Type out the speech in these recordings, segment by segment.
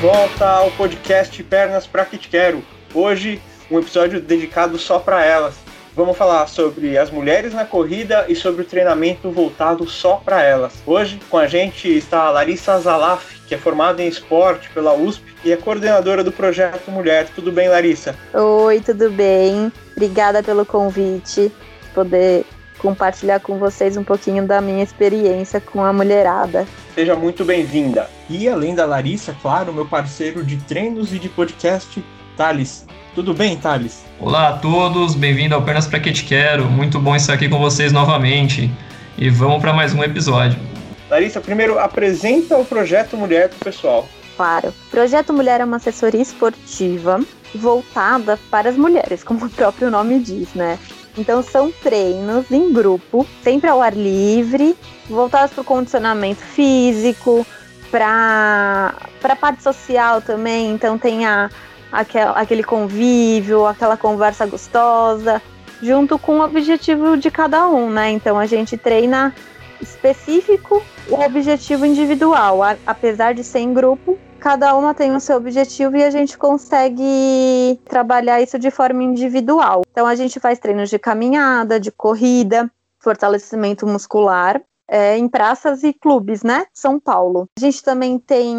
volta ao podcast Pernas para Que Te Quero. Hoje, um episódio dedicado só para elas. Vamos falar sobre as mulheres na corrida e sobre o treinamento voltado só para elas. Hoje, com a gente está a Larissa Zalaf, que é formada em esporte pela USP e é coordenadora do projeto Mulher. Tudo bem, Larissa? Oi, tudo bem? Obrigada pelo convite, poder compartilhar com vocês um pouquinho da minha experiência com a mulherada. Seja muito bem-vinda. E além da Larissa, claro, meu parceiro de treinos e de podcast, Thales. Tudo bem, Thales? Olá a todos, bem-vindo ao Pernas Pra Que Te Quero. Muito bom estar aqui com vocês novamente. E vamos para mais um episódio. Larissa, primeiro apresenta o Projeto Mulher para o pessoal. Claro. Projeto Mulher é uma assessoria esportiva voltada para as mulheres, como o próprio nome diz, né? Então são treinos em grupo, sempre ao ar livre, voltados para o condicionamento físico, para a parte social também. Então tem a, aquel, aquele convívio, aquela conversa gostosa, junto com o objetivo de cada um, né? Então a gente treina específico o objetivo individual, a, apesar de ser em grupo, cada uma tem o seu objetivo e a gente consegue trabalhar isso de forma individual. Então a gente faz treinos de caminhada, de corrida, fortalecimento muscular. É, em praças e clubes, né? São Paulo. A gente também tem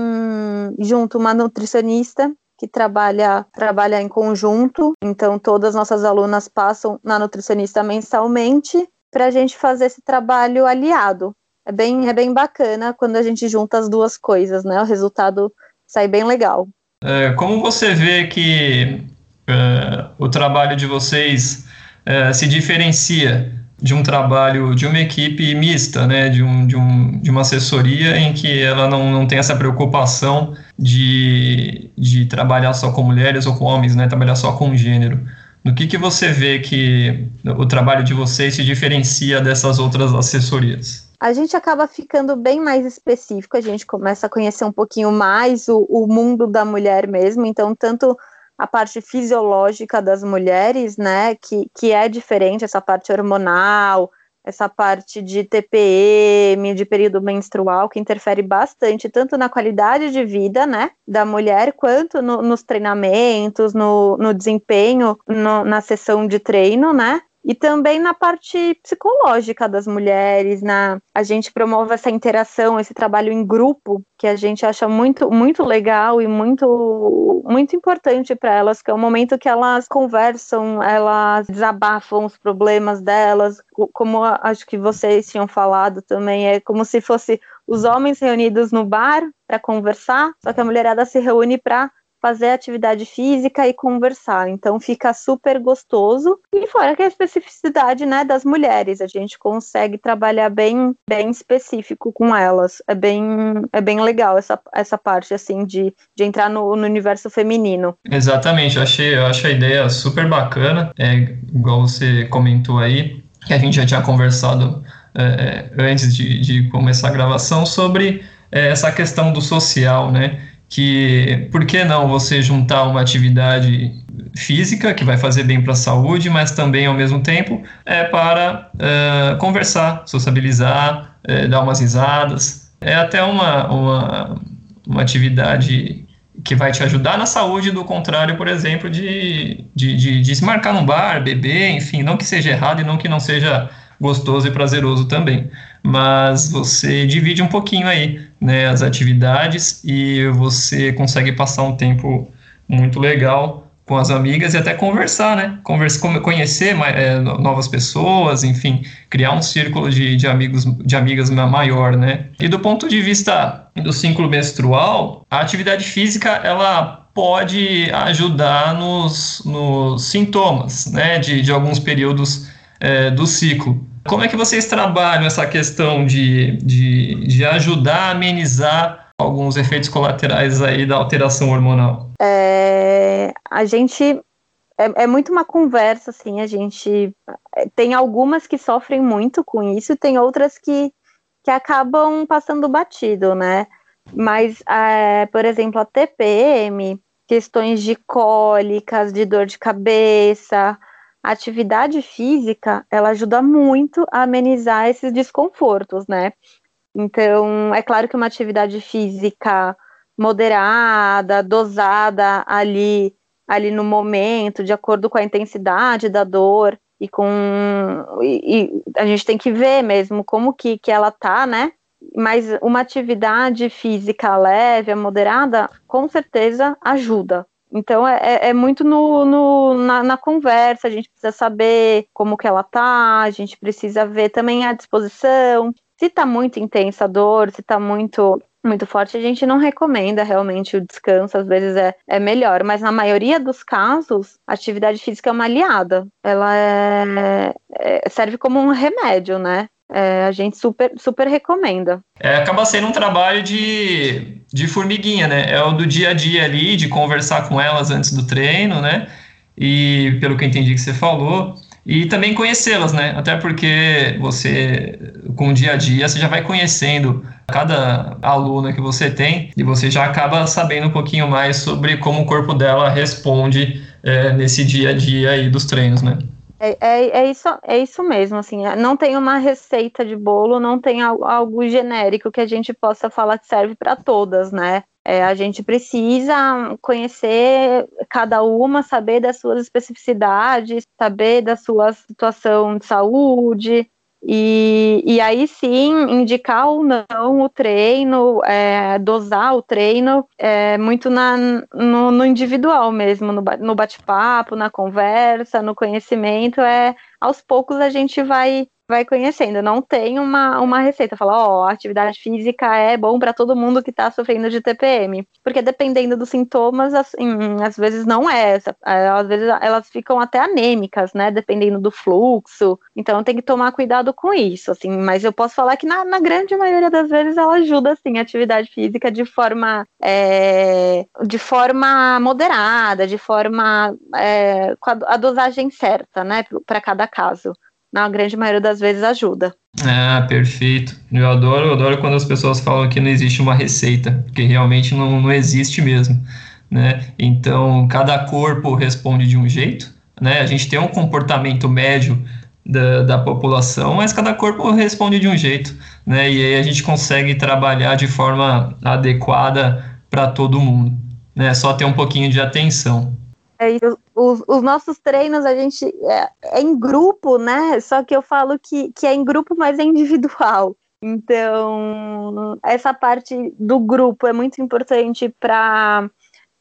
junto uma nutricionista que trabalha, trabalha em conjunto, então todas as nossas alunas passam na nutricionista mensalmente para a gente fazer esse trabalho aliado. É bem, é bem bacana quando a gente junta as duas coisas, né? O resultado sai bem legal. É, como você vê que é, o trabalho de vocês é, se diferencia de um trabalho de uma equipe mista, né, de, um, de, um, de uma assessoria em que ela não, não tem essa preocupação de, de trabalhar só com mulheres ou com homens, né, trabalhar só com gênero. No que, que você vê que o trabalho de vocês se diferencia dessas outras assessorias? a gente acaba ficando bem mais específico, a gente começa a conhecer um pouquinho mais o, o mundo da mulher mesmo, então tanto a parte fisiológica das mulheres, né, que, que é diferente, essa parte hormonal, essa parte de TPM, de período menstrual, que interfere bastante tanto na qualidade de vida, né, da mulher, quanto no, nos treinamentos, no, no desempenho, no, na sessão de treino, né, e também na parte psicológica das mulheres, na a gente promove essa interação, esse trabalho em grupo que a gente acha muito muito legal e muito muito importante para elas, que é o momento que elas conversam, elas desabafam os problemas delas, como acho que vocês tinham falado também, é como se fosse os homens reunidos no bar para conversar, só que a mulherada se reúne para fazer atividade física e conversar. Então fica super gostoso. E fora que a especificidade né, das mulheres, a gente consegue trabalhar bem, bem específico com elas. É bem, é bem legal essa, essa parte assim de, de entrar no, no universo feminino. Exatamente, eu achei, eu a ideia super bacana. É, igual você comentou aí, que a gente já tinha conversado é, é antes de, de começar a gravação sobre é, essa questão do social, né? Que por que não você juntar uma atividade física que vai fazer bem para a saúde, mas também ao mesmo tempo é para uh, conversar, sociabilizar, uh, dar umas risadas. É até uma, uma, uma atividade que vai te ajudar na saúde, do contrário, por exemplo, de, de, de, de se marcar num bar, beber, enfim, não que seja errado e não que não seja gostoso e prazeroso também. Mas você divide um pouquinho aí, né, as atividades e você consegue passar um tempo muito legal com as amigas e até conversar, né? Conversa, conhecer é, novas pessoas, enfim, criar um círculo de, de amigos, de amigas maior, né? E do ponto de vista do ciclo menstrual, a atividade física ela pode ajudar nos, nos sintomas, né? De, de alguns períodos é, do ciclo. Como é que vocês trabalham essa questão de, de, de ajudar a amenizar alguns efeitos colaterais aí da alteração hormonal? É, a gente é, é, muito uma conversa, assim, a gente tem algumas que sofrem muito com isso, tem outras que, que acabam passando batido, né? Mas, é, por exemplo, a TPM, questões de cólicas, de dor de cabeça, a atividade física, ela ajuda muito a amenizar esses desconfortos, né? Então, é claro que uma atividade física moderada, dosada ali, ali no momento, de acordo com a intensidade da dor e com e, e a gente tem que ver mesmo como que, que ela tá, né? Mas uma atividade física leve, moderada, com certeza ajuda. Então é, é, é muito no, no na, na, conversa, a gente precisa saber como que ela tá, a gente precisa ver também a disposição. Se tá muito intensa a dor, se tá muito muito forte, a gente não recomenda realmente o descanso, às vezes é, é melhor, mas na maioria dos casos, a atividade física é uma aliada, ela é, é serve como um remédio, né? É, a gente super, super recomenda. É, acaba sendo um trabalho de, de formiguinha, né? É o do dia a dia ali, de conversar com elas antes do treino, né? E pelo que eu entendi que você falou, e também conhecê-las, né? Até porque você, com o dia a dia, você já vai conhecendo cada aluna que você tem e você já acaba sabendo um pouquinho mais sobre como o corpo dela responde é, nesse dia a dia aí dos treinos, né? É, é, é, isso, é isso mesmo, assim, é, não tem uma receita de bolo, não tem algo genérico que a gente possa falar que serve para todas, né? É, a gente precisa conhecer cada uma, saber das suas especificidades, saber da sua situação de saúde, e, e aí sim indicar ou não o treino, é, dosar o treino, é, muito na, no, no individual mesmo, no, no bate-papo, na conversa, no conhecimento, é aos poucos a gente vai vai conhecendo. Não tem uma, uma receita. Fala, ó, oh, atividade física é bom para todo mundo que está sofrendo de TPM. Porque dependendo dos sintomas, assim, às vezes não é. é. Às vezes elas ficam até anêmicas, né? Dependendo do fluxo. Então tem que tomar cuidado com isso, assim. Mas eu posso falar que na, na grande maioria das vezes ela ajuda, assim, a atividade física de forma, é, de forma moderada, de forma é, com a, a dosagem certa, né? Para cada caso na grande maioria das vezes ajuda. Ah, perfeito. Eu adoro, eu adoro quando as pessoas falam que não existe uma receita, porque realmente não, não existe mesmo, né? Então, cada corpo responde de um jeito, né? A gente tem um comportamento médio da, da população, mas cada corpo responde de um jeito, né? E aí a gente consegue trabalhar de forma adequada para todo mundo, né? Só ter um pouquinho de atenção. É, os, os, nossos treinos a gente é, é, em grupo, né? Só que eu falo que, que é em grupo, mas é individual. Então, essa parte do grupo é muito importante para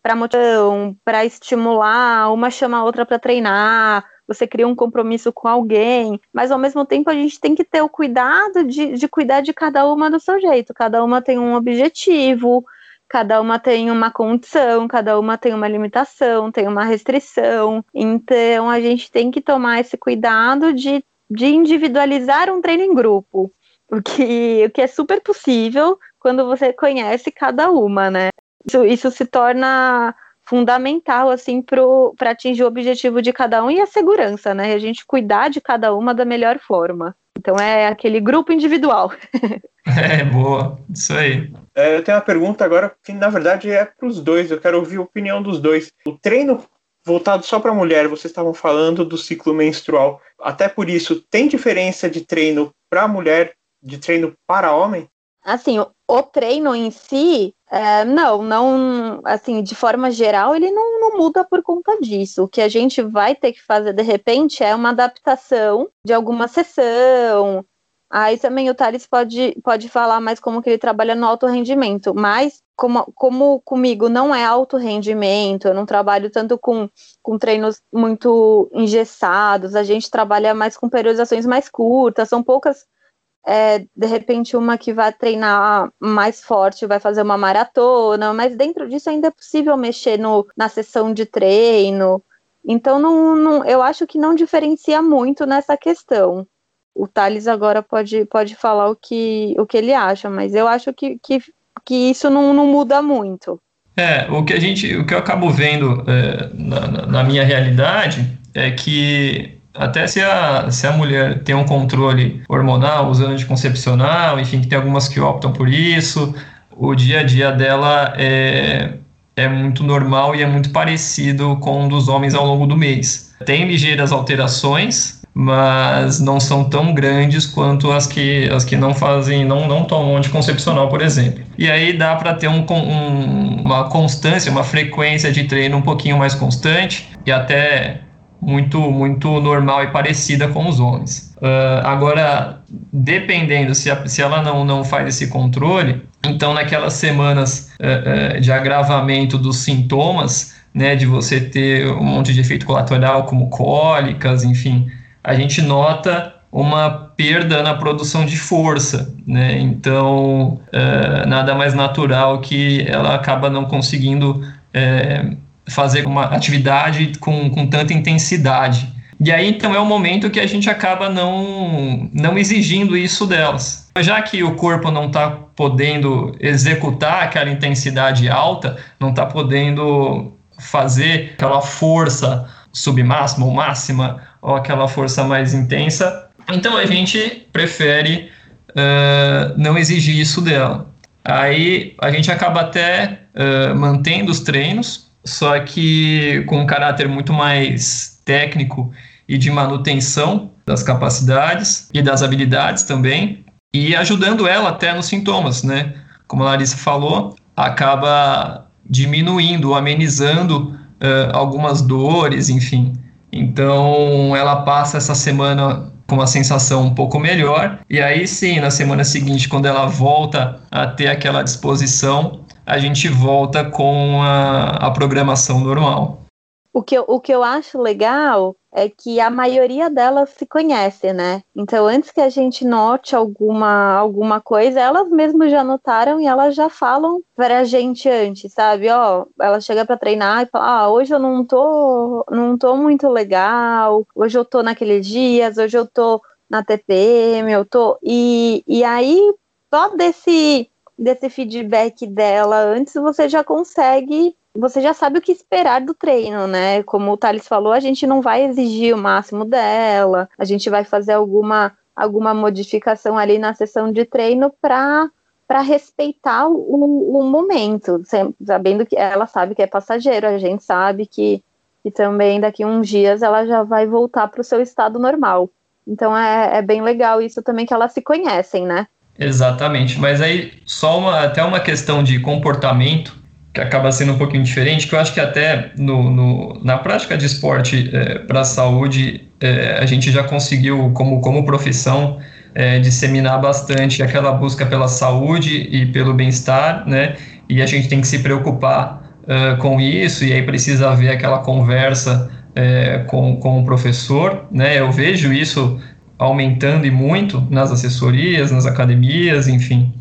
para motivação, para estimular, uma chama a outra para treinar, você cria um compromisso com alguém, mas ao mesmo tempo a gente tem que ter o cuidado de, de cuidar de cada uma do seu jeito, cada uma tem um objetivo, cada uma tem uma condição, cada uma tem uma limitação, tem uma restrição. Então a gente tem que tomar esse cuidado de, de individualizar um treino em grupo, o que, o que é super possível quando você conhece cada uma, né? Isso, isso se torna fundamental assim para atingir o objetivo de cada um e a segurança, né? A gente cuidar de cada uma da melhor forma. Então é aquele grupo individual. É, boa, isso aí. É, eu tenho uma pergunta agora que na verdade é para os dois, eu quero ouvir a opinião dos dois. O treino voltado só para mulher, vocês estavam falando do ciclo menstrual. Até por isso, tem diferença de treino para mulher, de treino para homem? Assim, o, treino em si, é, não, não, assim, de forma geral, ele não, não muda por conta disso. O que a gente vai ter que fazer, de repente, é uma adaptação de alguma sessão, Aí também o Thales pode, pode falar mais como que ele trabalha no alto rendimento, mas como, como comigo não é alto rendimento, eu não trabalho tanto com, com treinos muito engessados, a gente trabalha mais com periodizações mais curtas, são poucas, é, de repente uma que vai treinar mais forte vai fazer uma maratona, mas dentro disso ainda é possível mexer no, na sessão de treino, então não, não, eu acho que não diferencia muito nessa questão o Thales agora pode, pode falar o que, o que ele acha, mas eu acho que, que, que isso não, não muda muito. É, o que a gente, o que eu acabo vendo é, na, na, minha realidade é que até se a, se a mulher tem um controle hormonal usando anticoncepcional, enfim, que tem algumas que optam por isso, o dia a dia dela é, é muito normal e é muito parecido com o dos homens ao longo do mês. Tem ligeiras alterações, mas não são tão grandes quanto as que, as que não fazem, não, não tomam anticoncepcional, por exemplo. E aí dá para ter um, um, uma constância, uma frequência de treino um pouquinho mais constante e até muito, muito normal e parecida com os homens. Uh, agora, dependendo se, a, se ela não, não faz esse controle, então naquelas semanas uh, uh, de agravamento dos sintomas, né, de você ter um monte de efeito colateral como cólicas, enfim, a gente nota uma perda na produção de força, né? Então, nada mais natural que ela acaba não conseguindo fazer uma atividade com, com tanta intensidade. E aí, então, é o momento que a gente acaba não, não exigindo isso delas. Já que o corpo não está podendo executar aquela intensidade alta, não está podendo fazer aquela força submáxima ou máxima, ou aquela força mais intensa, então a gente prefere uh, não exigir isso dela. Aí a gente acaba até uh, mantendo os treinos, só que com um caráter muito mais técnico e de manutenção das capacidades e das habilidades também, e ajudando ela até nos sintomas, né? Como a Larissa falou, acaba diminuindo, amenizando uh, algumas dores, enfim. Então ela passa essa semana com uma sensação um pouco melhor, e aí sim, na semana seguinte, quando ela volta a ter aquela disposição, a gente volta com a, a programação normal. O que, eu, o que eu acho legal é que a maioria delas se conhece, né? Então, antes que a gente note alguma, alguma coisa, elas mesmas já notaram e elas já falam pra gente antes, sabe? Ó, ela chega para treinar e fala: "Ah, hoje eu não tô, não tô muito legal. Hoje eu tô naqueles dias, hoje eu tô na TPM, eu tô". E e aí só desse desse feedback dela antes, você já consegue, você já sabe o que esperar do treino, né? Como o Thales falou, a gente não vai exigir o máximo dela, a gente vai fazer alguma, alguma modificação ali na sessão de treino para para respeitar o, o momento, sabendo que ela sabe que é passageiro, a gente sabe que, que também daqui uns dias ela já vai voltar para o seu estado normal. Então é, é bem legal isso também que elas se conhecem, né? Exatamente, mas aí só uma, até uma questão de comportamento que acaba sendo um pouquinho diferente, que eu acho que até no, no na prática de esporte é, para a saúde é, a gente já conseguiu, como, como profissão, é, disseminar bastante aquela busca pela saúde e pelo bem-estar, né? E a gente tem que se preocupar uh, com isso, e aí precisa haver aquela conversa com, com o professor, né? Eu vejo isso aumentando e muito nas assessorias, nas academias, enfim.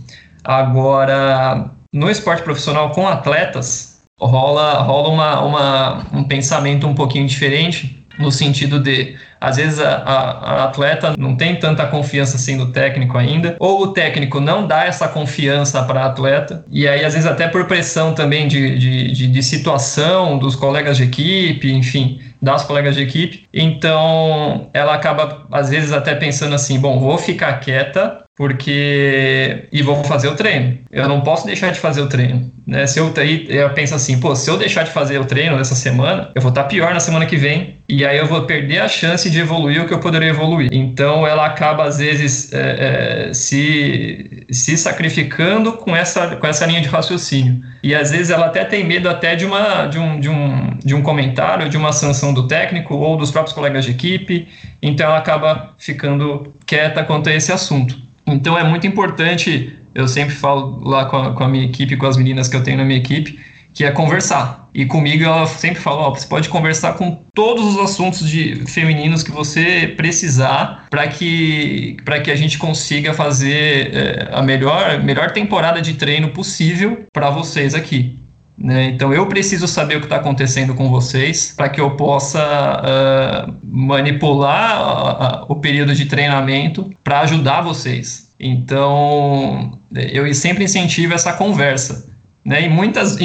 Agora, no esporte profissional com atletas, rola, rola uma, uma, um pensamento um pouquinho diferente, no sentido de, às vezes, a, a, a, atleta não tem tanta confiança assim no técnico ainda, ou o técnico não dá essa confiança para a atleta, e aí, às vezes, até por pressão também de, de, de, de situação dos colegas de equipe, enfim, das colegas de equipe. Então, ela acaba, às vezes, até pensando assim: bom, vou ficar quieta porque e vou fazer o treino. Eu não posso deixar de fazer o treino, né? Se eu aí eu penso assim, pô, se eu deixar de fazer o treino nessa semana, eu vou estar pior na semana que vem e aí eu vou perder a chance de evoluir o que eu poderia evoluir. Então ela acaba às vezes é, é, se se sacrificando com essa com essa linha de raciocínio e às vezes ela até tem medo até de uma de um de um de um comentário, de uma sanção do técnico ou dos próprios colegas de equipe. Então ela acaba ficando quieta quanto a esse assunto. Então é muito importante, eu sempre falo lá com a, com a, minha equipe, com as meninas que eu tenho na minha equipe, que é conversar. E comigo ela sempre fala, você pode conversar com todos os assuntos de femininos que você precisar para que para que a gente consiga fazer é, a melhor melhor temporada de treino possível para vocês aqui. Né? Então eu preciso saber o que está acontecendo com vocês para que eu possa uh, manipular o período de treinamento para ajudar vocês. Então eu sempre incentivo essa conversa. Né? E muitas,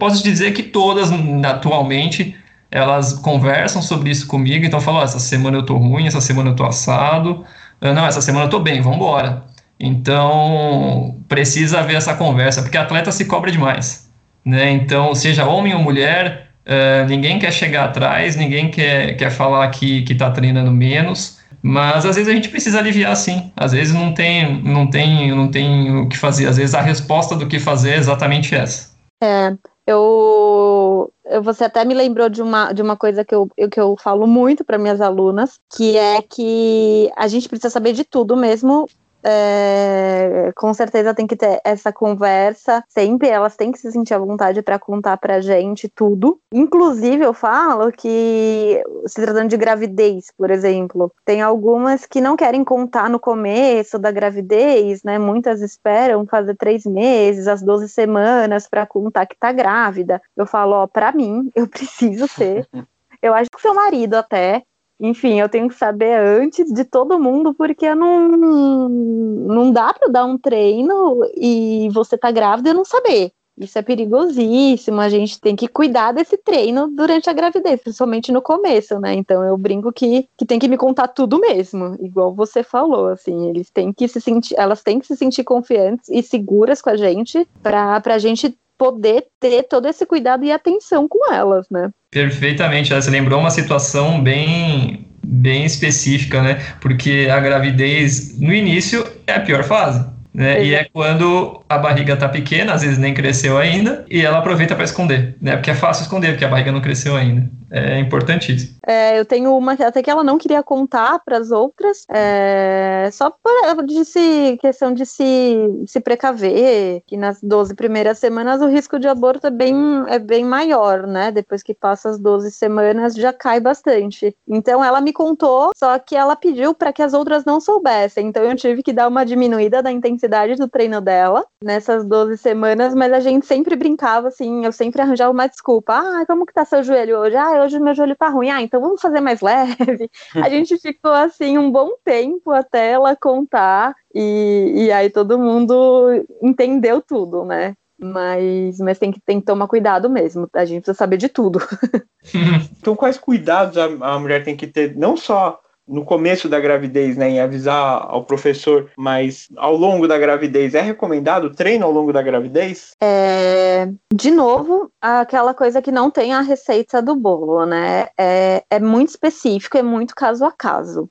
posso dizer que todas atualmente elas conversam sobre isso comigo, então falam, oh, essa semana eu tô ruim, essa semana eu tô assado, ah, não, essa semana eu tô bem, vamos embora. Então, precisa haver essa conversa, porque atleta se cobra demais. Né? Então, seja homem ou mulher, Uh, ninguém quer chegar atrás, ninguém quer, quer falar que está treinando menos, mas às vezes a gente precisa aliviar sim. Às vezes não tem, não tem, não tem o que fazer. Às vezes a resposta do que fazer é exatamente essa. É, eu, você até me lembrou de uma, de uma coisa que eu, que eu falo muito para minhas alunas, que é que a gente precisa saber de tudo mesmo é, com certeza tem que ter essa conversa sempre, elas têm que se sentir à vontade para contar pra gente tudo. Inclusive, eu falo que, se tratando de gravidez, por exemplo, tem algumas que não querem contar no começo da gravidez, né? Muitas esperam fazer três meses, as 12 semanas para contar que tá grávida. Eu falo, ó, pra mim, eu preciso ser. Eu acho que seu marido até enfim, eu tenho que saber antes de todo mundo, porque não, não dá para dar um treino e você tá grávida e não saber. Isso é perigosíssimo, a gente tem que cuidar desse treino durante a gravidez, principalmente no começo, né? Então eu brinco que, que tem que me contar tudo mesmo, igual você falou, assim, eles têm que se sentir, elas têm que se sentir confiantes e seguras com a gente para a gente poder ter todo esse cuidado e atenção com elas, né? Perfeitamente. Você lembrou uma situação bem, bem específica, né? Porque a gravidez, no início, é a pior fase. Né? E é quando a barriga tá pequena, às vezes nem cresceu ainda, e ela aproveita para esconder, né? Porque é fácil esconder, porque a barriga não cresceu ainda. É importantíssimo. É, eu tenho uma até que ela não queria contar para as outras, é, só por de se, questão de se, se precaver, que nas 12 primeiras semanas o risco de aborto é bem, é bem maior, né? Depois que passa as 12 semanas já cai bastante. Então ela me contou, só que ela pediu para que as outras não soubessem. Então eu tive que dar uma diminuída da intensidade do treino dela nessas 12 semanas, mas a gente sempre brincava assim, eu sempre arranjava uma desculpa. Ah, como que tá seu joelho hoje? Ah, hoje meu joelho tá ruim, ah, então vamos fazer mais leve. A gente ficou assim um bom tempo até ela contar, e, e aí todo mundo entendeu tudo, né? Mas, mas tem, que, tem que tomar cuidado mesmo, a gente precisa saber de tudo. então, quais cuidados a, a mulher tem que ter, não só no começo da gravidez, né, em avisar ao professor, mas ao longo da gravidez, é recomendado treino ao longo da gravidez? É, de novo, aquela coisa que não tem a receita do bolo, né? É, é muito específico, é muito caso a caso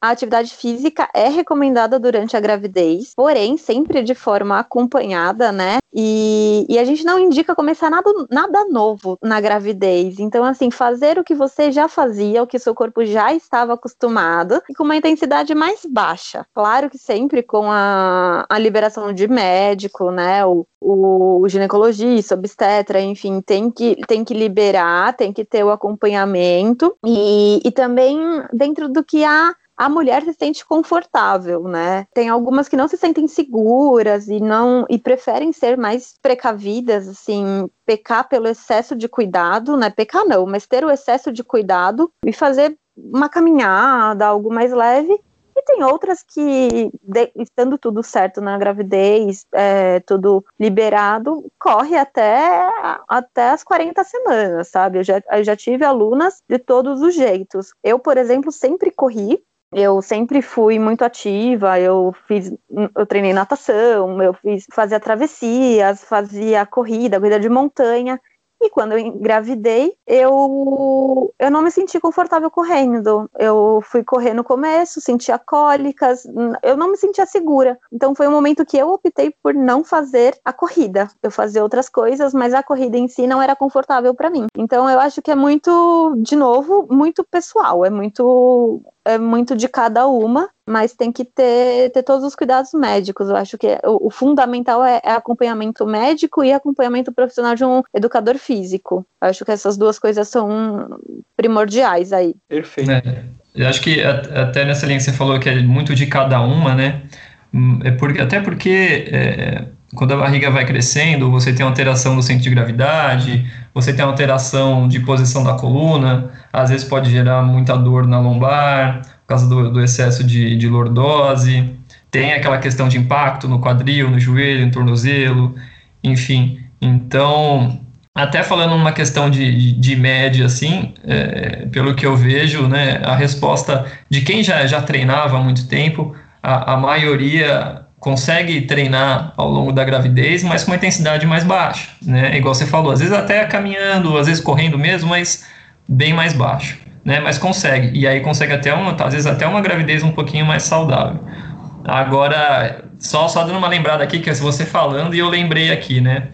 a atividade física é recomendada durante a gravidez, porém sempre de forma acompanhada, né? E, e, a gente não indica começar nada, nada novo na gravidez. Então, assim, fazer o que você já fazia, o que seu corpo já estava acostumado, e com uma intensidade mais baixa. Claro que sempre com a, a liberação de médico, né? O, o ginecologista, obstetra, enfim, tem que, tem que liberar, tem que ter o acompanhamento. E, e também dentro do que há a mulher se sente confortável, né? Tem algumas que não se sentem seguras e não e preferem ser mais precavidas, assim, pecar pelo excesso de cuidado, né? Pecar não, mas ter o excesso de cuidado e fazer uma caminhada, algo mais leve. E tem outras que, de, estando tudo certo na gravidez, é, tudo liberado, corre até, até as 40 semanas, sabe? Eu já, eu já tive alunas de todos os jeitos. Eu, por exemplo, sempre corri, eu sempre fui muito ativa, eu fiz, eu treinei natação, eu fiz, fazia travessias, fazia corrida, corrida de montanha, e quando eu engravidei, eu, eu não me senti confortável correndo. Eu fui correr no começo, sentia cólicas, eu não me sentia segura. Então foi um momento que eu optei por não fazer a corrida. Eu fazia outras coisas, mas a corrida em si não era confortável para mim. Então eu acho que é muito, de novo, muito pessoal, é muito é muito de cada uma, mas tem que ter, ter todos os cuidados médicos. Eu acho que o, o fundamental é, é, acompanhamento médico e acompanhamento profissional de um educador físico. Eu acho que essas duas coisas são primordiais aí. Perfeito. É, eu acho que até nessa linha que você falou que é muito de cada uma, né? Hum, é porque, até porque é, quando a barriga vai crescendo, você tem alteração no centro de gravidade, você tem alteração de posição da coluna, às vezes pode gerar muita dor na lombar, por causa do, do excesso de, de lordose, tem aquela questão de impacto no quadril, no joelho, no tornozelo, enfim. Então, até falando uma questão de, de, média, assim, é, pelo que eu vejo, né, a resposta de quem já, já treinava há muito tempo, a, a maioria consegue treinar ao longo da gravidez, mas com uma intensidade mais baixa, né? Igual você falou, às vezes até caminhando, às vezes correndo mesmo, mas bem mais baixo, né? Mas consegue, e aí consegue até uma, às vezes até uma gravidez um pouquinho mais saudável. Agora, só, só dando uma lembrada aqui, que é você falando e eu lembrei aqui, né?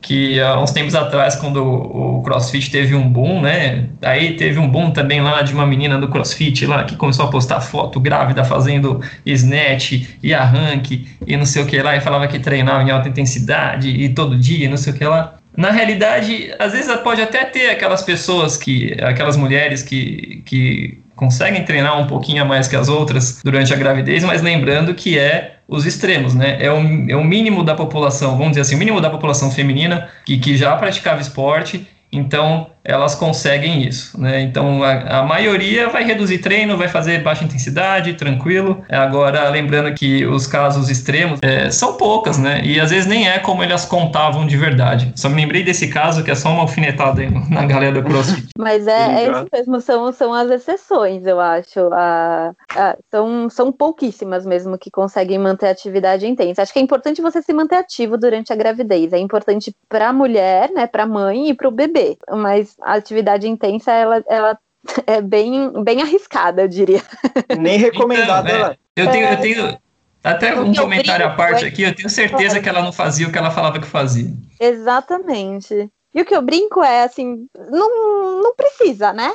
Que há uns tempos atrás, quando o CrossFit teve um boom, né? Aí teve um boom também lá de uma menina do CrossFit lá que começou a postar foto grávida fazendo snatch e arranque e não sei o que lá, e falava que treinava em alta intensidade e todo dia, não sei o que lá. Na realidade, às vezes pode até ter aquelas pessoas que, aquelas mulheres que, que conseguem treinar um pouquinho a mais que as outras durante a gravidez, mas lembrando que é os extremos, né? É o, é o mínimo da população, vamos dizer assim, o mínimo da população feminina que, que já praticava esporte então, elas conseguem isso, né? Então, a, a, maioria vai reduzir treino, vai fazer baixa intensidade, tranquilo. Agora, lembrando que os casos extremos é, são poucas, né? E às vezes nem é como elas contavam de verdade. Só me lembrei desse caso que é só uma alfinetada na galera do CrossFit. Mas é, é isso mesmo, são, são as exceções, eu acho. A, a, são, são pouquíssimas mesmo que conseguem manter a atividade intensa. Acho que é importante você se manter ativo durante a gravidez. É importante para a mulher, né, para a mãe e para o bebê mas a atividade intensa, ela, ela é bem, bem arriscada, eu diria. Nem recomendada. Então, é, eu, tenho, eu tenho até um comentário à parte é aqui, eu tenho certeza que ela não fazia o que ela falava que fazia. Exatamente. E o que eu brinco é assim, não, não precisa, né?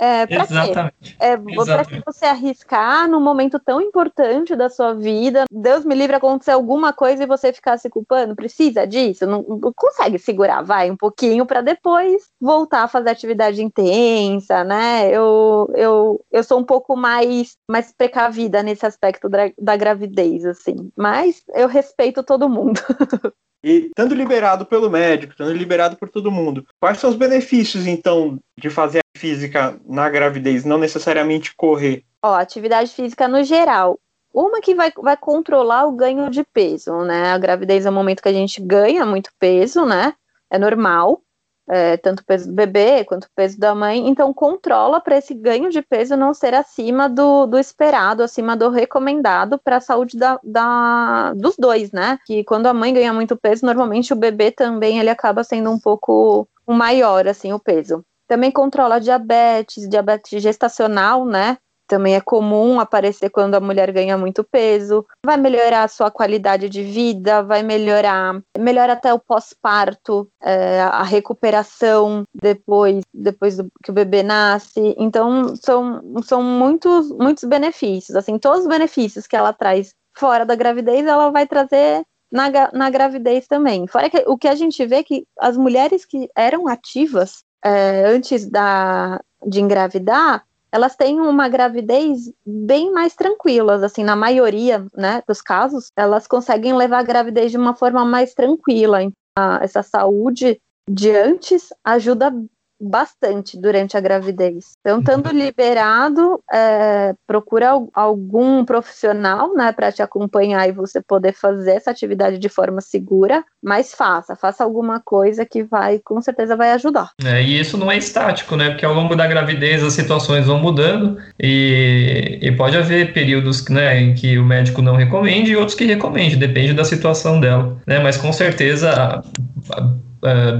É, pra Exatamente. Quê? É, Para que você arriscar num momento tão importante da sua vida, Deus me livre acontecer alguma coisa e você ficar se culpando, precisa disso? Não, não consegue segurar, vai, um pouquinho para depois voltar a fazer atividade intensa, né? Eu, eu, eu sou um pouco mais, mais precavida nesse aspecto da, da gravidez, assim, mas eu respeito todo mundo. E estando liberado pelo médico, estando liberado por todo mundo, quais são os benefícios, então, de fazer física na gravidez, não necessariamente correr? Ó, atividade física no geral. Uma que vai, vai controlar o ganho de peso, né? A gravidez é o momento que a gente ganha muito peso, né? É normal é, tanto o peso do bebê quanto o peso da mãe, então controla para esse ganho de peso não ser acima do, do esperado, acima do recomendado para a saúde da, da, dos dois, né? Que quando a mãe ganha muito peso, normalmente o bebê também ele acaba sendo um pouco maior, assim, o peso. Também controla diabetes, diabetes gestacional, né? Também é comum aparecer quando a mulher ganha muito peso, vai melhorar a sua qualidade de vida, vai melhorar, melhora até o pós-parto, é, a recuperação depois, depois do, que o bebê nasce. Então, são, são muitos, muitos benefícios. Assim, todos os benefícios que ela traz fora da gravidez, ela vai trazer na, na gravidez também. Fora que o que a gente vê é que as mulheres que eram ativas é, antes da, de engravidar, elas têm uma gravidez bem mais tranquilas, assim, na maioria, né, dos casos, elas conseguem levar a gravidez de uma forma mais tranquila. Então, essa saúde de antes ajuda bastante durante a gravidez. Então, estando liberado, é, procura algum profissional, né, para te acompanhar e você poder fazer essa atividade de forma segura, mas faça, faça alguma coisa que vai, com certeza vai ajudar. É, e isso não é estático, né, porque ao longo da gravidez as situações vão mudando e, e pode haver períodos, né, em que o médico não recomende e outros que recomende, depende da situação dela, né, mas com certeza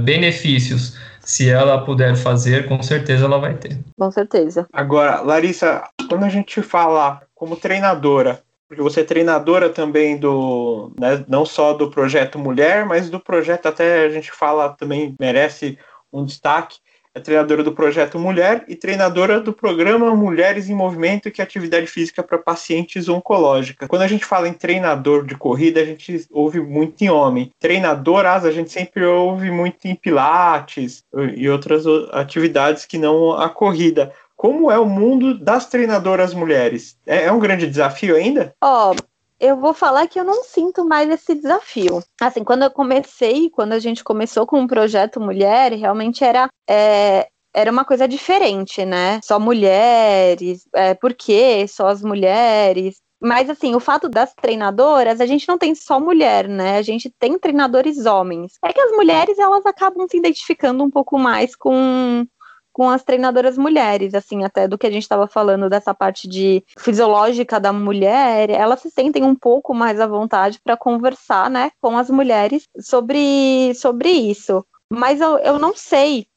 benefícios se ela puder fazer, com certeza ela vai ter. Com certeza. Agora, Larissa, quando a gente fala como treinadora, porque você é treinadora também do, né, não só do projeto Mulher, mas do projeto até a gente fala também merece um destaque, é treinadora do projeto Mulher e treinadora do programa Mulheres em Movimento, que é atividade física para pacientes oncológicas. Quando a gente fala em treinador de corrida, a gente ouve muito em homem. Treinadoras, a gente sempre ouve muito em pilates e outras atividades que não a corrida. Como é o mundo das treinadoras mulheres? É, é um grande desafio ainda? Ó, oh, eu vou falar que eu não sinto mais esse desafio. Assim, quando eu comecei, quando a gente começou com o projeto Mulher, realmente era. É, era uma coisa diferente, né? Só mulheres, é, por quê? Só as mulheres. Mas, assim, o fato das treinadoras, a gente não tem só mulher, né? A gente tem treinadores homens. É que as mulheres, elas acabam se identificando um pouco mais com, com as treinadoras mulheres, assim, até do que a gente estava falando dessa parte de fisiológica da mulher, elas se sentem um pouco mais à vontade para conversar, né, com as mulheres sobre, sobre isso. Mas eu, eu não sei,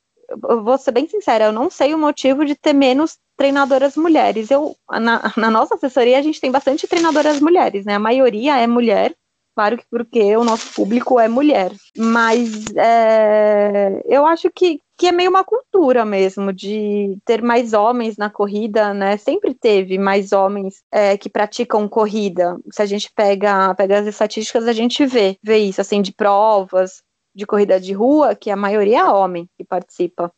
eu vou ser bem sincera, eu não sei o motivo de ter menos treinadoras mulheres. Eu, na, na nossa assessoria, a gente tem bastante treinadoras mulheres, né? A maioria é mulher, Claro que porque o nosso público é mulher, mas é, eu acho que, que é meio uma cultura mesmo de ter mais homens na corrida, né? Sempre teve mais homens é, que praticam corrida. Se a gente pega, pega as estatísticas, a gente vê, vê isso, assim, de provas de corrida de rua, que a maioria é homem que participa.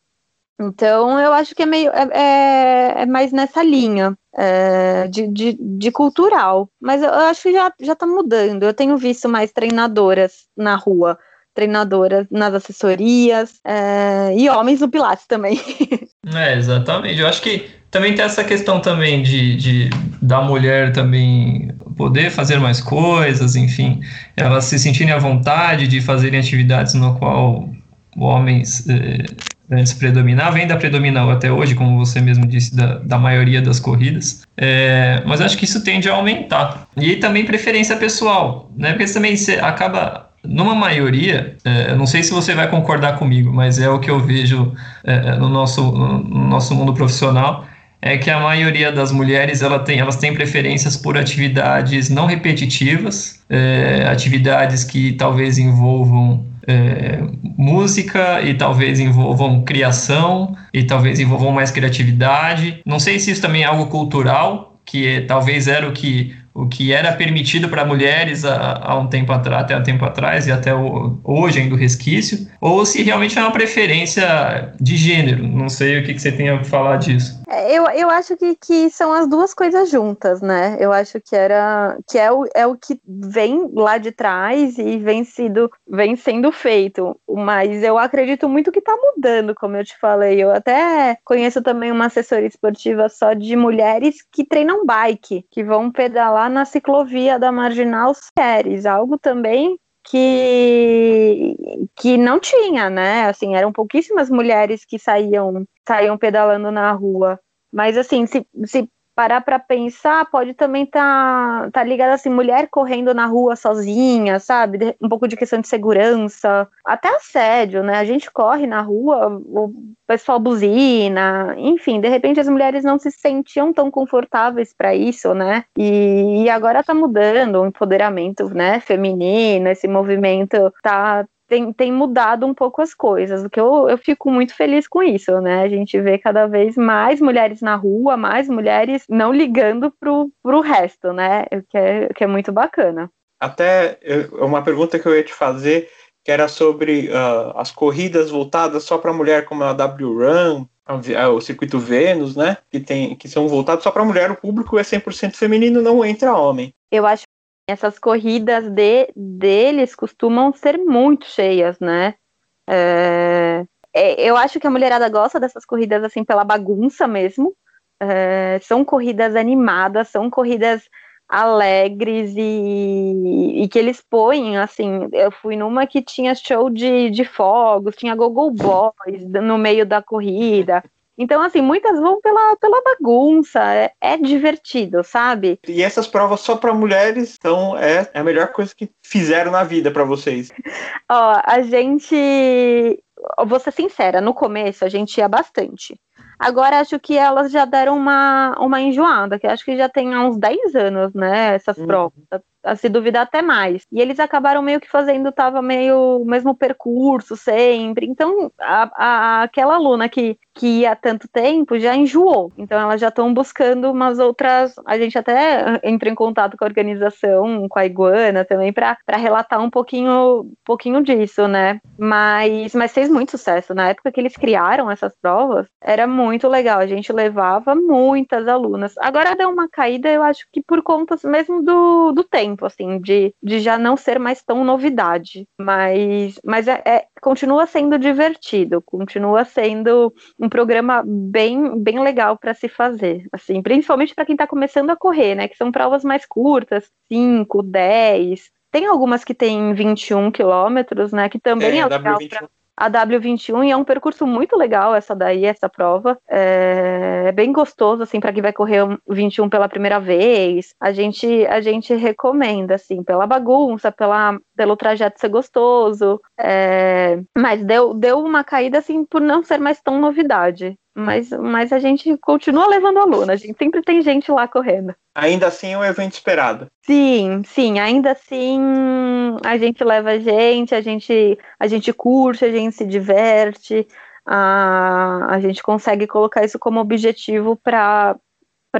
Então, eu acho que é meio é, é, é mais nessa linha é, de, de, de, cultural. Mas eu, acho que já, já tá mudando. Eu tenho visto mais treinadoras na rua, treinadoras nas assessorias é, e homens no Pilates também. É, exatamente. Eu acho que também tem essa questão também de, de da mulher também poder fazer mais coisas, enfim, elas se sentirem à vontade de fazerem atividades no qual homens eh, antes predominava, ainda predominava até hoje, como você mesmo disse, da, da maioria das corridas, é, mas acho que isso tende a aumentar. E também preferência pessoal, né? Porque também você acaba, numa maioria, é, não sei se você vai concordar comigo, mas é o que eu vejo é, no, nosso, no nosso mundo profissional, é que a maioria das mulheres ela tem, elas têm preferências por atividades não repetitivas, é, atividades que talvez envolvam é, música e talvez envolvam criação e talvez envolvam mais criatividade. Não sei se isso também é algo cultural, que é, talvez era o que o que era permitido para mulheres há, um tempo atrás, até um tempo atrás e até o, hoje ainda o resquício, ou se realmente é uma preferência de gênero. Não sei o que, que você tem a falar disso. É, eu, eu acho que, que são as duas coisas juntas, né? Eu acho que era que é o, é o que vem lá de trás e vem, sido, vem sendo feito. Mas eu acredito muito que está mudando, como eu te falei. Eu até conheço também uma assessoria esportiva só de mulheres que treinam bike, que vão pedalar na ciclovia da Marginal Séries, algo também que que não tinha, né? Assim, eram pouquíssimas mulheres que saíam saíam pedalando na rua. Mas assim, se, se parar para pensar, pode também estar tá, tá ligado assim, mulher correndo na rua sozinha, sabe? Um pouco de questão de segurança, até assédio, né? A gente corre na rua, o pessoal buzina, enfim, de repente as mulheres não se sentiam tão confortáveis para isso, né? E, e, agora tá mudando o empoderamento, né, feminino, esse movimento tá tem, tem mudado um pouco as coisas, o que eu, eu fico muito feliz com isso, né? A gente vê cada vez mais mulheres na rua, mais mulheres não ligando pro, pro resto, né? O que é, que é muito bacana. Até uma pergunta que eu ia te fazer, que era sobre uh, as corridas voltadas só para mulher, como a W Run, o circuito Vênus, né? Que, tem, que são voltados só para mulher, o público é 100% feminino, não entra homem. Eu acho essas corridas de, deles costumam ser muito cheias, né? É, é, eu acho que a mulherada gosta dessas corridas assim pela bagunça mesmo. É, são corridas animadas, são corridas alegres e, e, que eles põem, assim, eu fui numa que tinha show de, de fogos, tinha Google Boys no meio da corrida, então, assim, muitas vão pela, pela bagunça, é, é divertido, sabe? E essas provas só para mulheres, então é, é a melhor coisa que fizeram na vida para vocês. Ó, a gente. Vou ser sincera, no começo a gente ia bastante. Agora acho que elas já deram uma, uma enjoada, que acho que já tem uns 10 anos, né? Essas hum. provas se duvidar até mais. E eles acabaram meio que fazendo, tava meio o mesmo percurso sempre. Então, a, a, aquela aluna que, que há tanto tempo já enjoou. Então, elas já estão buscando umas outras. A gente até entra em contato com a organização, com a Iguana também, para relatar um pouquinho, pouquinho disso, né? Mas, mas fez muito sucesso. Na época que eles criaram essas provas, era muito legal. A gente levava muitas alunas. Agora deu uma caída, eu acho que por conta mesmo do, do tempo tempo, assim, de, de já não ser mais tão novidade. Mas, mas é, é continua sendo divertido, continua sendo um programa bem, bem legal para se fazer, assim, principalmente para quem está começando a correr, né? Que são provas mais curtas, 5, 10. Tem algumas que tem 21 quilômetros, né? Que também é, é legal a W21 e é um percurso muito legal essa daí, essa prova. É, é bem gostoso, assim, para quem vai correr o 21 pela primeira vez. A gente, a gente recomenda, assim, pela bagunça, pela, pelo trajeto ser gostoso. É, mas deu, deu uma caída, assim, por não ser mais tão novidade. Mas, mas a gente continua levando aluna, a gente sempre tem gente lá correndo. Ainda assim é um evento esperado. Sim, sim, ainda assim a gente leva a gente, a gente, a gente curte, a gente se diverte, a, a gente consegue colocar isso como objetivo para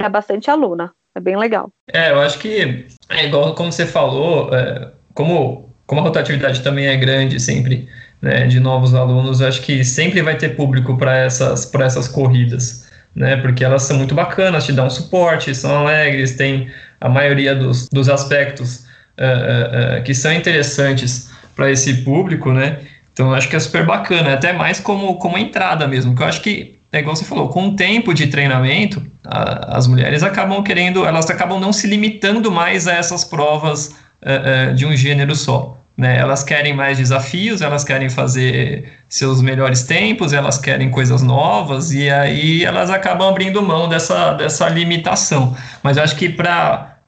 bastante aluna. É bem legal. É, eu acho que é igual como você falou, é, como, como a rotatividade também é grande sempre né, de novos alunos, acho que sempre vai ter público para essas, essas corridas, né, porque elas são muito bacanas, te dão suporte, são alegres, tem a maioria dos, dos aspectos uh, uh, que são interessantes para esse público, né, então acho que é super bacana, até mais como, como entrada mesmo, que eu acho que é igual você falou, com o tempo de treinamento, a, as mulheres acabam querendo, elas acabam não se limitando mais a essas provas uh, de um gênero só. Né? Elas querem mais desafios, elas querem fazer seus melhores tempos, elas querem coisas novas, e aí elas acabam abrindo mão dessa, dessa limitação. Mas eu acho que para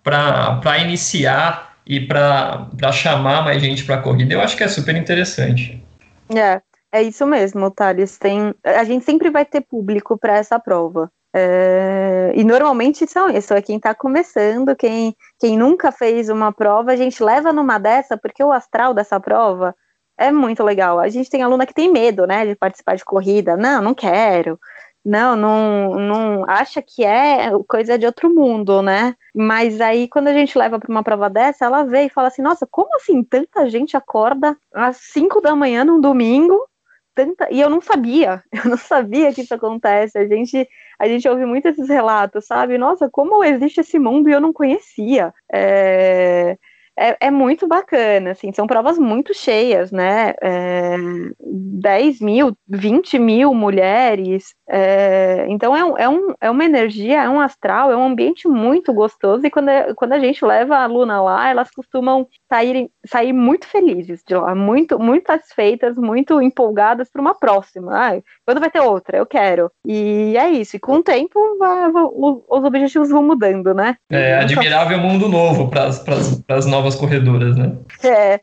iniciar e para chamar mais gente para a corrida, eu acho que é super interessante. É, é isso mesmo, Thales. Tem, a gente sempre vai ter público para essa prova. É, e normalmente são isso, é quem está começando, quem, quem nunca fez uma prova, a gente leva numa dessa, porque o astral dessa prova é muito legal. A gente tem aluna que tem medo, né, de participar de corrida. Não, não quero. Não, não, não acha que é coisa de outro mundo, né? Mas aí, quando a gente leva para uma prova dessa, ela vê e fala assim: Nossa, como assim tanta gente acorda às 5 da manhã num domingo tanta. E eu não sabia, eu não sabia que isso acontece. A gente, a gente ouve muito esses relatos, sabe? Nossa, como existe esse mundo e eu não conhecia. É, é, é, muito bacana, assim, são provas muito cheias, né? É, 10 mil, 20 mil mulheres, é, então é, um, é, um, é uma energia, é um astral, é um ambiente muito gostoso, e quando, é, quando a gente leva a aluna lá, elas costumam sair, sair muito felizes de lá, muito, muito satisfeitas, muito empolgadas para uma próxima. Ai, quando vai ter outra? Eu quero. E é isso, e com o tempo vai, vai, os objetivos vão mudando, né? É admirável mundo novo para as novas novas corredoras, né? É.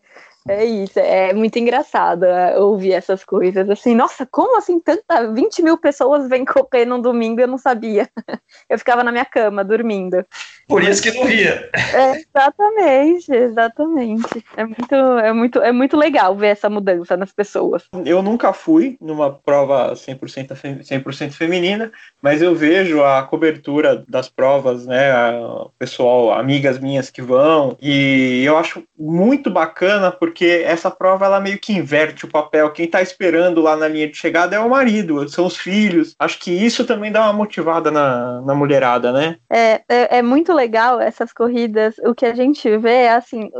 É isso, é muito engraçado é, ouvir essas coisas. Assim, nossa, como assim tanta 20 mil pessoas vêm correr num domingo eu não sabia? Eu ficava na minha cama dormindo. Por isso que não ria. É, exatamente, exatamente. É muito, é, muito, é muito legal ver essa mudança nas pessoas. Eu nunca fui numa prova 100%, 100 feminina, mas eu vejo a cobertura das provas, né? A pessoal, amigas minhas que vão, e eu acho muito bacana porque essa prova ela meio que inverte o papel. Quem está esperando lá na linha de chegada é o marido, são os filhos. Acho que isso também dá uma motivada na, na mulherada, né? É, é, é muito legal essas corridas. O que a gente vê é assim,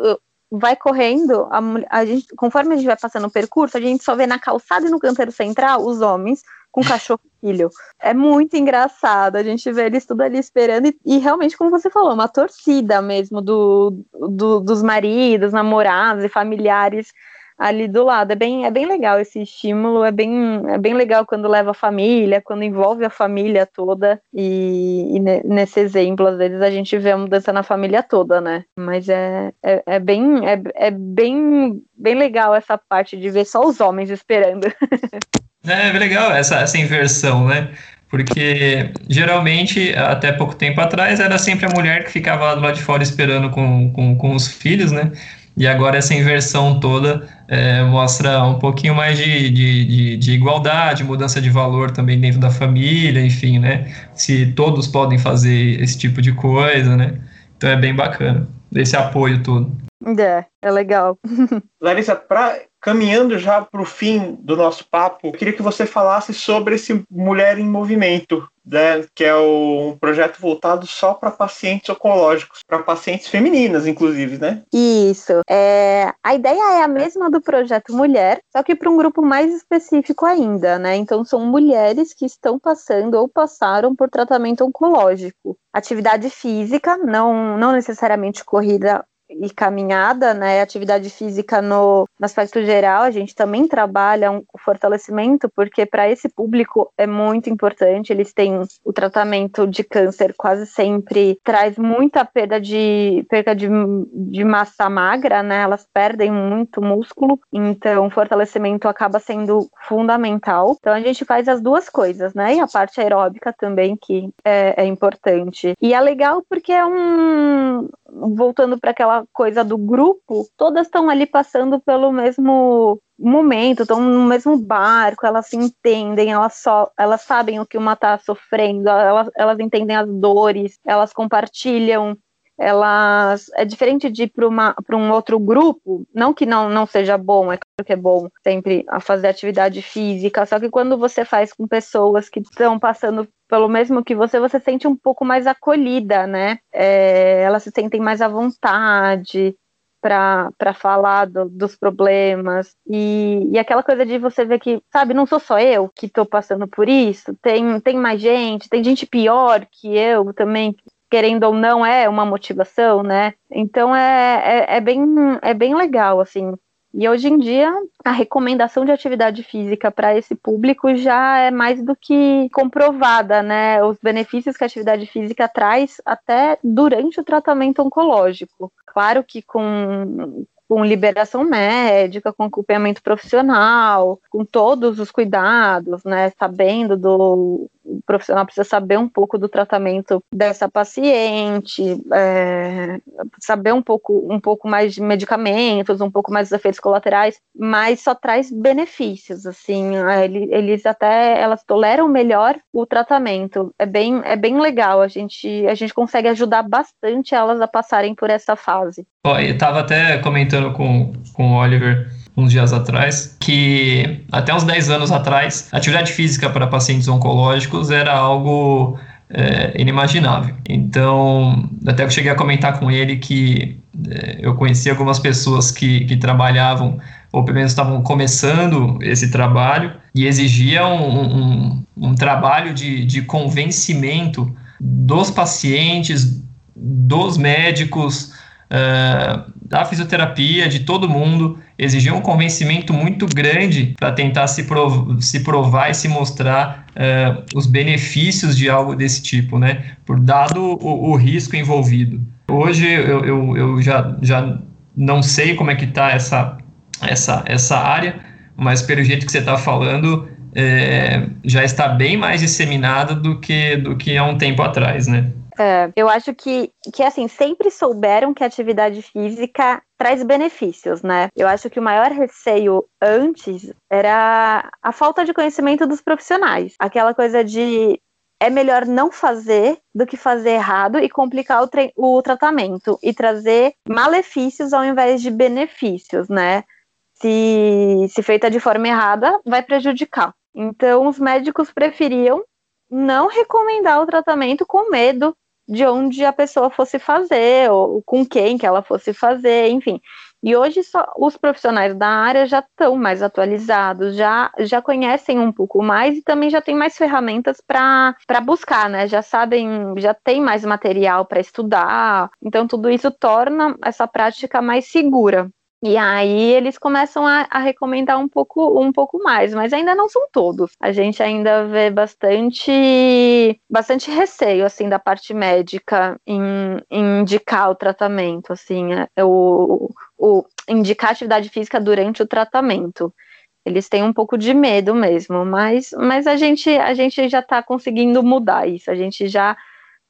vai correndo, a, a gente, conforme a gente vai passando o percurso, a gente só vê na calçada e no canteiro central os homens com cachorro filho. É muito engraçado, a gente vê eles tudo ali esperando, e, e realmente, como você falou, uma torcida mesmo do, do, dos maridos, namorados e familiares ali do lado. É bem, é bem legal esse estímulo, é bem, é bem legal quando leva a família, quando envolve a família toda, e, e nesse exemplo, vezes a gente vê a mudança na família toda, né? Mas é, é, é bem, é, é bem, bem legal essa parte de ver só os homens esperando. É, é legal essa, essa inversão, né? Porque geralmente, até pouco tempo atrás, era sempre a mulher que ficava lá de fora esperando com, com, com os filhos, né? E agora essa inversão toda é, mostra um pouquinho mais de, de, de, de, igualdade, mudança de valor também dentro da família, enfim, né? Se todos podem fazer esse tipo de coisa, né? Então é bem bacana, esse apoio todo. É, é legal. Larissa, para caminhando já para o fim do nosso papo, eu queria que você falasse sobre esse Mulher em Movimento, né, que é um projeto voltado só para pacientes oncológicos, para pacientes femininas, inclusive, né? Isso. É, a ideia é a mesma do projeto Mulher, só que para um grupo mais específico ainda, né? Então são mulheres que estão passando ou passaram por tratamento oncológico. Atividade física, não, não necessariamente corrida e caminhada, né, atividade física no, no aspecto geral, a gente também trabalha um, fortalecimento, porque para esse público é muito importante. Eles têm o tratamento de câncer quase sempre traz muita perda de perda de, de massa magra, né? Elas perdem muito músculo, então fortalecimento acaba sendo fundamental. Então a gente faz as duas coisas, né? E a parte aeróbica também, que é, é importante. E é legal porque é um voltando para aquela coisa do grupo, todas estão ali passando pelo mesmo momento, estão no mesmo barco, elas se entendem, elas só, elas sabem o que uma está sofrendo, elas, elas entendem as dores, elas compartilham elas é diferente de ir para um outro grupo, não que não, não seja bom, é claro que é bom sempre a fazer atividade física, só que quando você faz com pessoas que estão passando pelo mesmo que você, você sente um pouco mais acolhida, né? É, elas se sentem mais à vontade para falar do, dos problemas e, e aquela coisa de você ver que, sabe, não sou só eu que estou passando por isso, tem, tem mais gente, tem gente pior que eu também querendo ou não, é uma motivação, né? Então é, é, é, bem, é bem legal, assim. E hoje em dia, a recomendação de atividade física para esse público já é mais do que comprovada, né? Os benefícios que a atividade física traz até durante o tratamento oncológico. Claro que com, com liberação médica, com acompanhamento profissional, com todos os cuidados, né? Sabendo do, o profissional precisa saber um pouco do tratamento dessa paciente, é, saber um pouco, um pouco mais de medicamentos, um pouco mais dos efeitos colaterais, mas só traz benefícios, assim, é, eles até, elas toleram melhor o tratamento, é bem, é bem legal, a gente, a gente consegue ajudar bastante elas a passarem por essa fase. Ó, eu estava até comentando com, com o Oliver uns dias atrás, que até uns 10 anos atrás, atividade física para pacientes oncológicos era algo é, inimaginável. Então, até eu cheguei a comentar com ele que é, eu conheci algumas pessoas que, que trabalhavam, ou pelo menos estavam começando esse trabalho, e exigia um, um, um trabalho de, de convencimento dos pacientes, dos médicos, uh, da fisioterapia, de todo mundo, exigia um convencimento muito grande para tentar se, prov se provar e se mostrar uh, os benefícios de algo desse tipo, né? Por dado o, o risco envolvido. Hoje eu, eu, eu, já, já não sei como é que está essa, essa, essa área, mas pelo jeito que você está falando, é, já está bem mais disseminada do que, do que há um tempo atrás, né? É, eu acho que, que, assim, sempre souberam que a atividade física traz benefícios, né? Eu acho que o maior receio antes era a falta de conhecimento dos profissionais. Aquela coisa de é melhor não fazer do que fazer errado e complicar o, o tratamento e trazer malefícios ao invés de benefícios, né? Se, se feita de forma errada, vai prejudicar. Então, os médicos preferiam não recomendar o tratamento com medo de onde a pessoa fosse fazer, ou com quem que ela fosse fazer, enfim. E hoje só, os profissionais da área já estão mais atualizados, já, já conhecem um pouco mais e também já tem mais ferramentas para buscar, né? Já sabem, já tem mais material para estudar. Então, tudo isso torna essa prática mais segura. E aí eles começam a, a, recomendar um pouco, um pouco mais, mas ainda não são todos. A gente ainda vê bastante, bastante receio assim da parte médica em, em indicar o tratamento, assim, é, o, o indicar atividade física durante o tratamento. Eles têm um pouco de medo mesmo, mas, mas a gente a gente já está conseguindo mudar isso. A gente já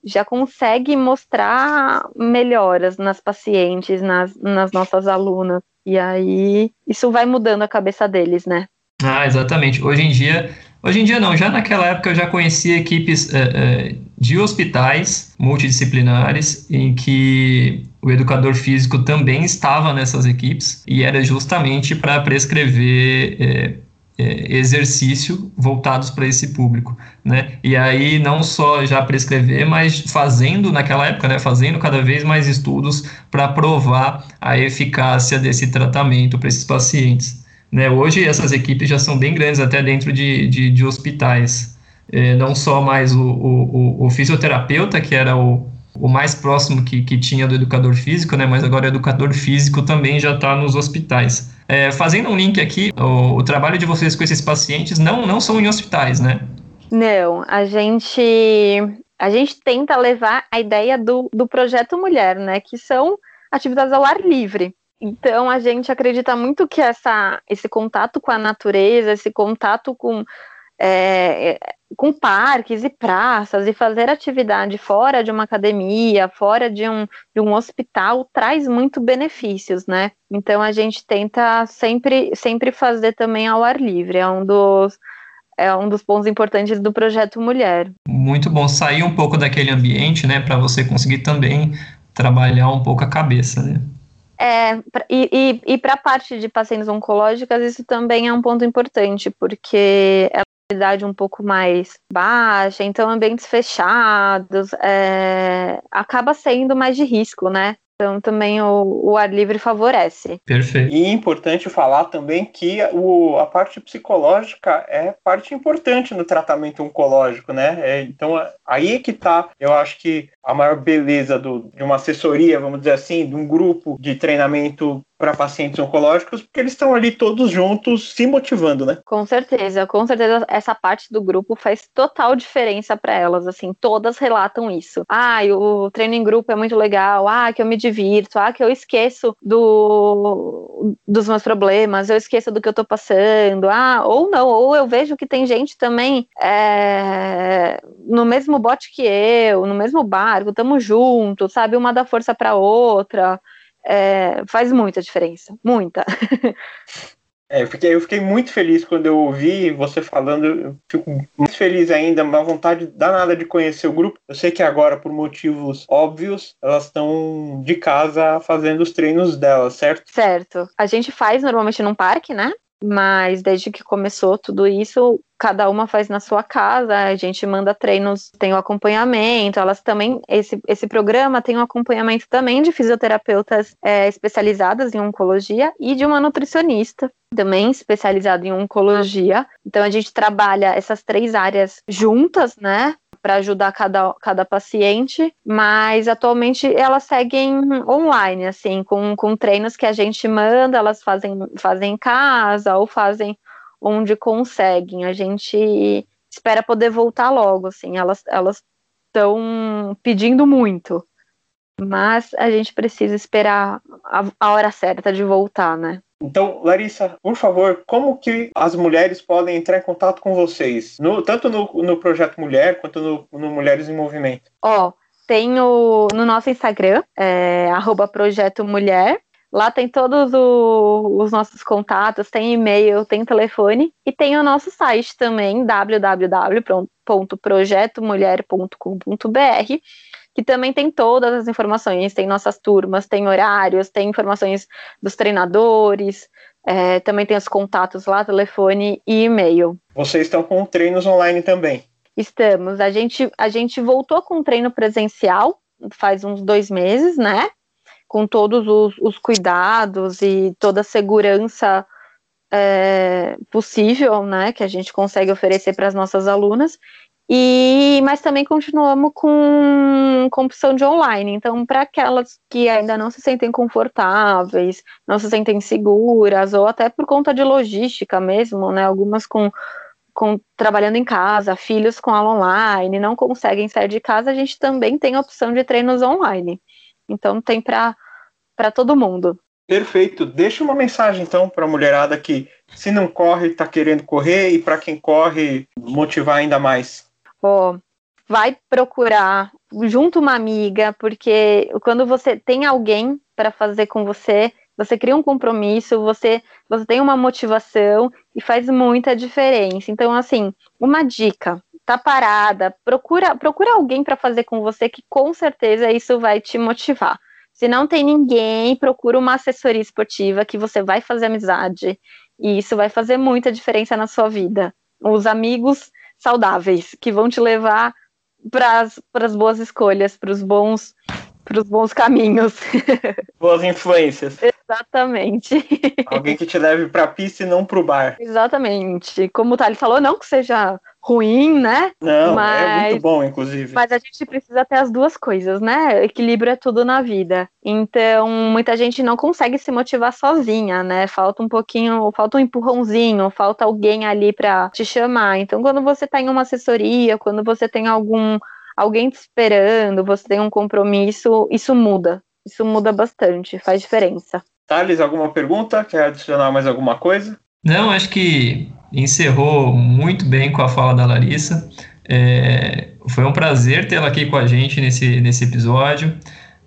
já consegue mostrar melhoras nas pacientes, nas, nas nossas alunas. E aí isso vai mudando a cabeça deles, né? Ah, exatamente. Hoje em dia, hoje em dia não, já naquela época eu já conhecia equipes é, é, de hospitais multidisciplinares em que o educador físico também estava nessas equipes e era justamente para prescrever é, exercício voltados para esse público, né? E aí não só já prescrever, mas fazendo naquela época, né? Fazendo cada vez mais estudos para provar a eficácia desse tratamento para esses pacientes. Né? Hoje essas equipes já são bem grandes, até dentro de, de, de hospitais. É, não só mais o, o, o, fisioterapeuta, que era o, o mais próximo que, que tinha do educador físico, né? Mas agora o educador físico também já está nos hospitais. É, fazendo um link aqui, o, o, trabalho de vocês com esses pacientes não, não são em hospitais, né? Não, a gente a gente tenta levar a ideia do, do projeto Mulher, né? Que são atividades ao ar livre. Então a gente acredita muito que essa, esse contato com a natureza, esse contato com é, com parques e praças e fazer atividade fora de uma academia, fora de um, de um hospital, traz muito benefícios, né? Então a gente tenta sempre, sempre fazer também ao ar livre, é um dos é um dos pontos importantes do projeto Mulher. Muito bom sair um pouco daquele ambiente, né, para você conseguir também trabalhar um pouco a cabeça, né? É, e, e, e para a parte de pacientes oncológicas, isso também é um ponto importante, porque é idade um pouco mais baixa, então ambientes fechados, é, acaba sendo mais de risco, né? Então também o, o, ar livre favorece. Perfeito. E é importante falar também que o, a parte psicológica é parte importante no tratamento oncológico, né? É, então aí é que tá, eu acho que a maior beleza do, de uma assessoria, vamos dizer assim, de um grupo de treinamento para pacientes oncológicos, porque eles estão ali todos juntos se motivando, né? Com certeza, com certeza essa parte do grupo faz total diferença para elas, assim, todas relatam isso. Ah, o treino em grupo é muito legal, ah, que eu me divirto, ah, que eu esqueço do, dos meus problemas, eu esqueço do que eu tô passando, ah, ou não, ou eu vejo que tem gente também é, no mesmo bote que eu, no mesmo barco, tamo junto, sabe, uma dá força para outra, é, faz muita diferença, muita. É, eu fiquei, eu fiquei muito feliz quando eu ouvi você falando, eu fico muito feliz ainda, uma vontade danada de conhecer o grupo. Eu sei que agora, por motivos óbvios, elas estão de casa fazendo os treinos delas, certo? Certo. A gente faz normalmente num parque, né? Mas desde que começou tudo isso, cada uma faz na sua casa, a gente manda treinos, tem o acompanhamento, elas também, esse, esse programa tem um acompanhamento também de fisioterapeutas é, especializadas em oncologia e de uma nutricionista também especializada em oncologia. Então a gente trabalha essas três áreas juntas, né? Para ajudar cada, cada paciente, mas atualmente elas seguem online, assim, com, com treinos que a gente manda, elas fazem, fazem em casa ou fazem onde conseguem. A gente espera poder voltar logo, assim, elas estão pedindo muito, mas a gente precisa esperar a, a hora certa de voltar, né? Então, Larissa, por favor, como que as mulheres podem entrar em contato com vocês? No, tanto no, no Projeto Mulher quanto no, no Mulheres em Movimento. Ó, oh, tem o, no nosso Instagram, é, Projeto Mulher. Lá tem todos o, os nossos contatos, tem e-mail, tem telefone e tem o nosso site também, www.projetomulher.com.br que também tem todas as informações, tem nossas turmas, tem horários, tem informações dos treinadores, é, também tem os contatos lá, telefone e e-mail. Vocês estão com treinos online também? Estamos. A gente, a gente voltou com treino presencial faz uns dois meses, né? Com todos os, os cuidados e toda a segurança é, possível, né? Que a gente consegue oferecer para as nossas alunas. E, mas também continuamos com, com opção de online. Então, para aquelas que ainda não se sentem confortáveis, não se sentem seguras, ou até por conta de logística mesmo, né? Algumas com, com trabalhando em casa, filhos com aula online, não conseguem sair de casa, a gente também tem a opção de treinos online. Então tem para todo mundo. Perfeito. Deixa uma mensagem então para a mulherada que se não corre, está querendo correr e para quem corre, motivar ainda mais ó, vai procurar junto uma amiga, porque quando você tem alguém para fazer com você, você cria um compromisso, você, você tem uma motivação e faz muita diferença. Então, assim, uma dica, tá parada, procura, procura alguém para fazer com você que com certeza isso vai te motivar. Se não tem ninguém, procura uma assessoria esportiva que você vai fazer amizade e isso vai fazer muita diferença na sua vida. Os amigos saudáveis, que vão te levar para as boas escolhas, para os bons, bons caminhos. Boas influências. Exatamente. Alguém que te leve para a pista e não para o bar. Exatamente. Como o Thali falou, não que seja ruim, né? Não, mas, é muito bom, inclusive. Mas a gente precisa ter as duas coisas, né? Equilíbrio é tudo na vida. Então, muita gente não consegue se motivar sozinha, né? Falta um pouquinho, falta um empurrãozinho, falta alguém ali para te chamar. Então, quando você tá em uma assessoria, quando você tem algum alguém te esperando, você tem um compromisso, isso muda. Isso muda bastante, faz diferença. Thales, alguma pergunta? Quer adicionar mais alguma coisa? Não, acho que encerrou muito bem com a fala da Larissa. É, foi um prazer tê-la aqui com a gente nesse, nesse episódio.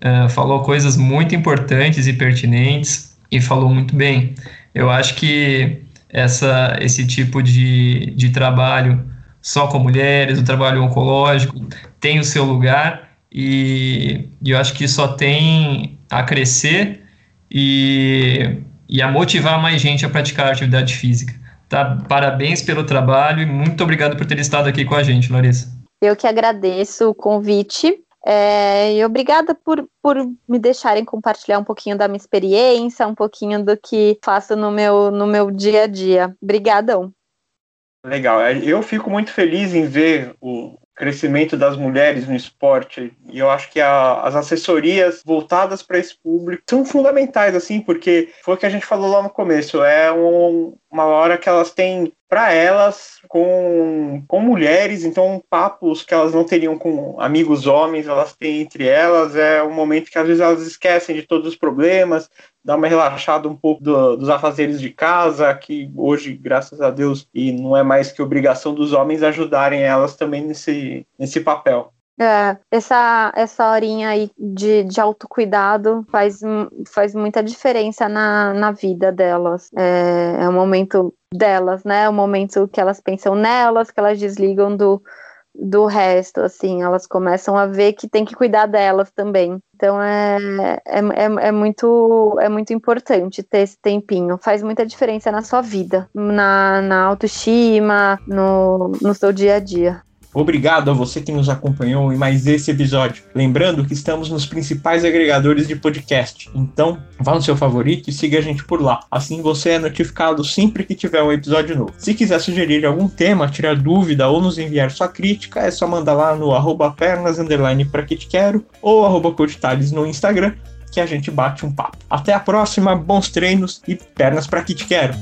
É, falou coisas muito importantes e pertinentes e falou muito bem. Eu acho que essa, esse tipo de, de trabalho só com mulheres, o trabalho oncológico, tem o seu lugar e, e eu acho que só tem a crescer e, e a motivar mais gente a praticar atividade física. Tá? Parabéns pelo trabalho e muito obrigado por ter estado aqui com a gente, Larissa. Eu que agradeço o convite. É, e obrigada por, por me deixarem compartilhar um pouquinho da minha experiência, um pouquinho do que faço no meu, no meu dia a dia. Obrigadão. Legal. Eu fico muito feliz em ver o, crescimento das mulheres no esporte. E eu acho que a, as assessorias voltadas para esse público são fundamentais, assim, porque foi o que a gente falou lá no começo. É um, uma hora que elas têm para elas com, com mulheres, então papos que elas não teriam com amigos homens, elas têm entre elas, é um momento que às vezes elas esquecem de todos os problemas, dá uma relaxada um pouco do, dos afazeres de casa, que hoje, graças a Deus, e não é mais que obrigação dos homens ajudarem elas também nesse, nesse papel. É, essa, essa horinha aí de, de autocuidado faz, faz muita diferença na, na vida delas. É, é o momento delas, né? É o momento que elas pensam nelas, que elas desligam do, do resto, assim, elas começam a ver que tem que cuidar delas também. Então é, é, é, é, muito, é muito importante ter esse tempinho. Faz muita diferença na sua vida, na, na autoestima, no, no seu dia a dia. Obrigado a você que nos acompanhou em mais esse episódio. Lembrando que estamos nos principais agregadores de podcast. Então, vá no seu favorito e siga a gente por lá. Assim você é notificado sempre que tiver um episódio novo. Se quiser sugerir algum tema, tirar dúvida ou nos enviar sua crítica, é só mandar lá no arroba pernas pra que te quero ou arroba no Instagram que a gente bate um papo. Até a próxima, bons treinos e pernas para que te quero.